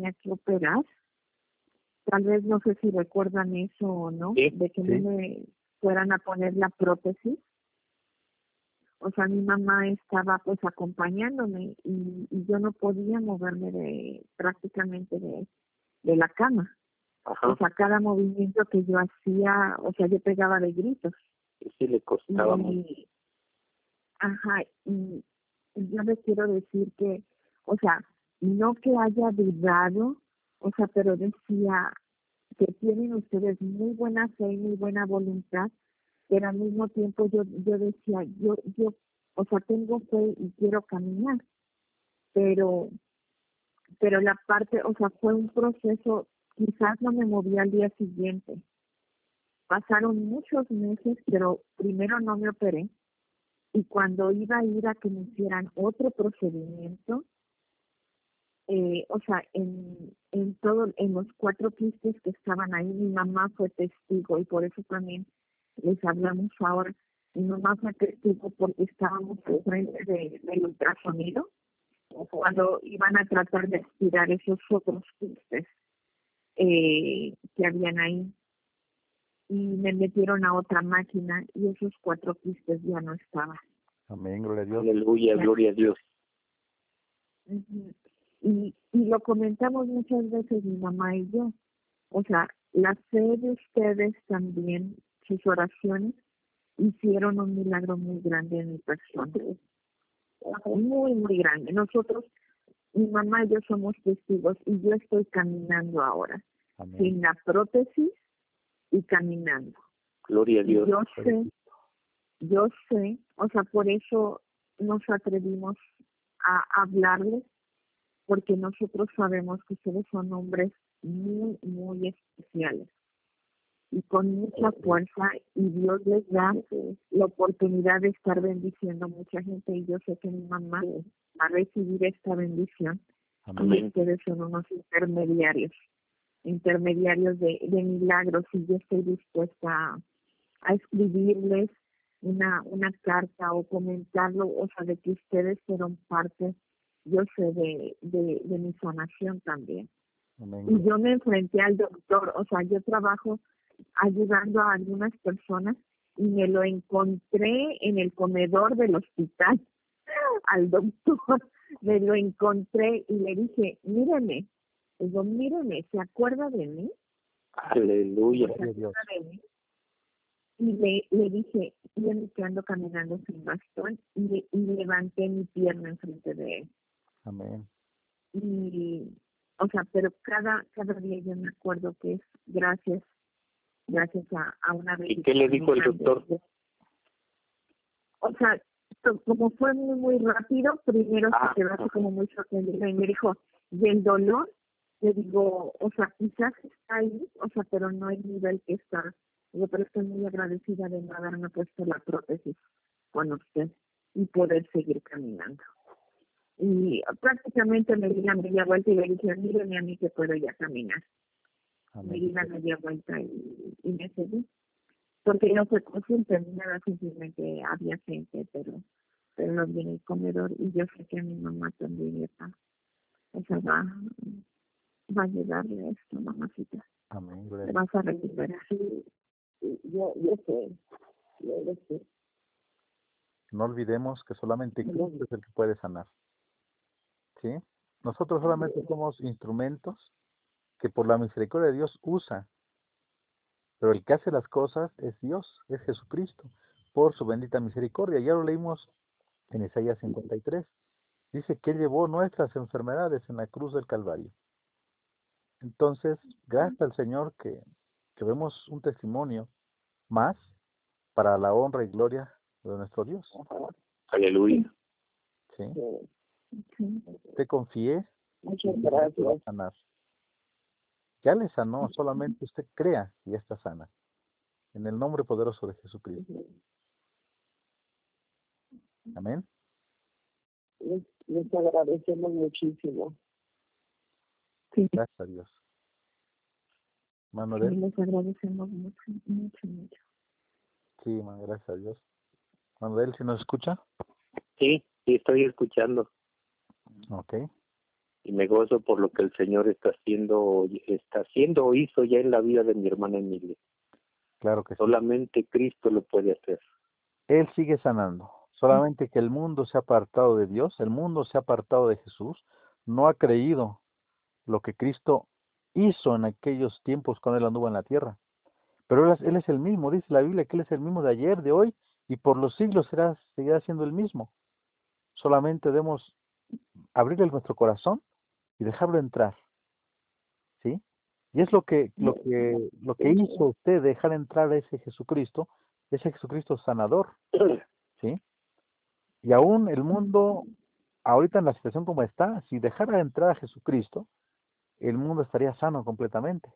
tenía que operar. Tal vez no sé si recuerdan eso o no, de que me fueran a poner la prótesis. O sea, mi mamá estaba pues acompañándome y, yo no podía moverme de prácticamente de, de la cama. O sea, cada movimiento que yo hacía, o sea, yo pegaba de gritos. Sí, le costaba Ajá, y, yo le quiero decir que, o sea, no que haya dudado, o sea, pero decía que tienen ustedes muy buena fe y muy buena voluntad, pero al mismo tiempo yo, yo decía, yo, yo, o sea, tengo fe y quiero caminar, pero, pero la parte, o sea, fue un proceso, quizás no me moví al día siguiente. Pasaron muchos meses, pero primero no me operé y cuando iba a ir a que me hicieran otro procedimiento, eh, o sea, en, en todo, en los cuatro quistes que estaban ahí, mi mamá fue testigo y por eso también les hablamos ahora. Mi mamá fue testigo porque estábamos frente de, del ultrasonido cuando iban a tratar de aspirar esos otros quistes eh, que habían ahí y me metieron a otra máquina y esos cuatro quistes ya no estaban. Amén, gloria a Dios. Aleluya, gloria a Dios. Y, y lo comentamos muchas veces mi mamá y yo. O sea, la fe de ustedes también, sus oraciones, hicieron un milagro muy grande en mi persona. Muy, muy grande. Nosotros, mi mamá y yo somos testigos y yo estoy caminando ahora. Sin la prótesis, y caminando. Gloria a Dios. Yo sé, yo sé, o sea, por eso nos atrevimos a hablarles, porque nosotros sabemos que ustedes son hombres muy, muy especiales y con mucha fuerza y Dios les da la oportunidad de estar bendiciendo a mucha gente y yo sé que mi mamá va a recibir esta bendición y ustedes son unos intermediarios intermediarios de, de milagros y yo estoy dispuesta a, escribirles una, una carta o comentarlo, o sea, de que ustedes fueron parte, yo sé, de, de, de mi sanación también. Y yo me enfrenté al doctor, o sea, yo trabajo ayudando a algunas personas y me lo encontré en el comedor del hospital al doctor, me lo encontré y le dije, míreme, Digo, míreme, ¿se acuerda de mí? Aleluya. Y le, le dije, yo me ando caminando sin bastón y, y levanté mi pierna enfrente de él. Amén. Y, o sea, pero cada, cada día yo me acuerdo que es gracias, gracias a, a una vez. ¿Y qué le dijo el doctor? O sea, como fue muy, muy rápido, primero ah, se quedó como muy sorprendido y me dijo, y el dolor le digo, o sea, quizás está ahí, o sea, pero no el nivel que está. Yo pero estoy muy agradecida de no haberme puesto la prótesis con usted y poder seguir caminando. Y prácticamente me di la media vuelta y le dije, mírenme a mí que puedo ya caminar. Me di la media vuelta y, y me seguí. Porque no fue consciente nada, simplemente había gente, pero pero lo vi en el comedor y yo sé que a mi mamá también está. O sea, va, va a llegarle esto, mamacita. Amén. Te vas a recuperar. Sí, yo, yo sé, yo sé. No olvidemos que solamente Cristo es el que puede sanar. ¿Sí? Nosotros solamente somos instrumentos que por la misericordia de Dios usa. Pero el que hace las cosas es Dios, es Jesucristo, por su bendita misericordia. Ya lo leímos en Isaías 53. Dice que Él llevó nuestras enfermedades en la cruz del Calvario. Entonces, gracias al Señor que, que vemos un testimonio más para la honra y gloria de nuestro Dios. Aleluya. Sí. Te confié. Muchas gracias. Sanar. Ya le sanó, solamente usted crea y ya está sana. En el nombre poderoso de Jesucristo. Amén. Les, les agradecemos muchísimo. Gracias a Dios. Manuel. les agradecemos mucho, mucho, mucho. Sí, gracias a Dios. Manuel, ¿si nos escucha? Sí, sí, estoy escuchando. Ok. y me gozo por lo que el Señor está haciendo, está haciendo o hizo ya en la vida de mi hermana Emilia. Claro que sí. Solamente Cristo lo puede hacer. Él sigue sanando. Solamente que el mundo se ha apartado de Dios, el mundo se ha apartado de Jesús, no ha creído lo que Cristo hizo en aquellos tiempos cuando él anduvo en la tierra. Pero él es, él es el mismo, dice la Biblia que Él es el mismo de ayer, de hoy y por los siglos será, seguirá siendo el mismo. Solamente debemos abrirle nuestro corazón y dejarlo entrar. ¿Sí? Y es lo que, lo que, lo que hizo usted, dejar entrar a ese Jesucristo, ese Jesucristo sanador. ¿Sí? Y aún el mundo, ahorita en la situación como está, si dejara entrar a Jesucristo, el mundo estaría sano completamente.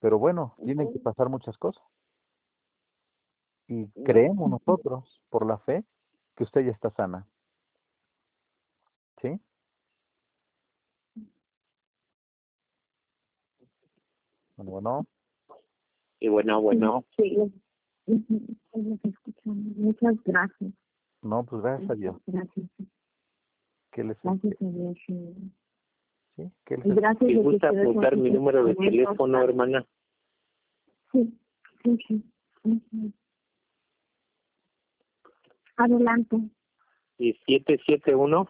Pero bueno, tienen que pasar muchas cosas. Y creemos nosotros, por la fe, que usted ya está sana. ¿Sí? Bueno, bueno. Y bueno, bueno. Sí, Muchas gracias. No, pues gracias a Dios. Gracias. Que les Gracias a Dios. sí. ¿sí? que Y les- gracias ¿Te de que gusta apuntar mi número de teléfono, hermana? Sí, sí, sí. Ujú. Adelante. Y 771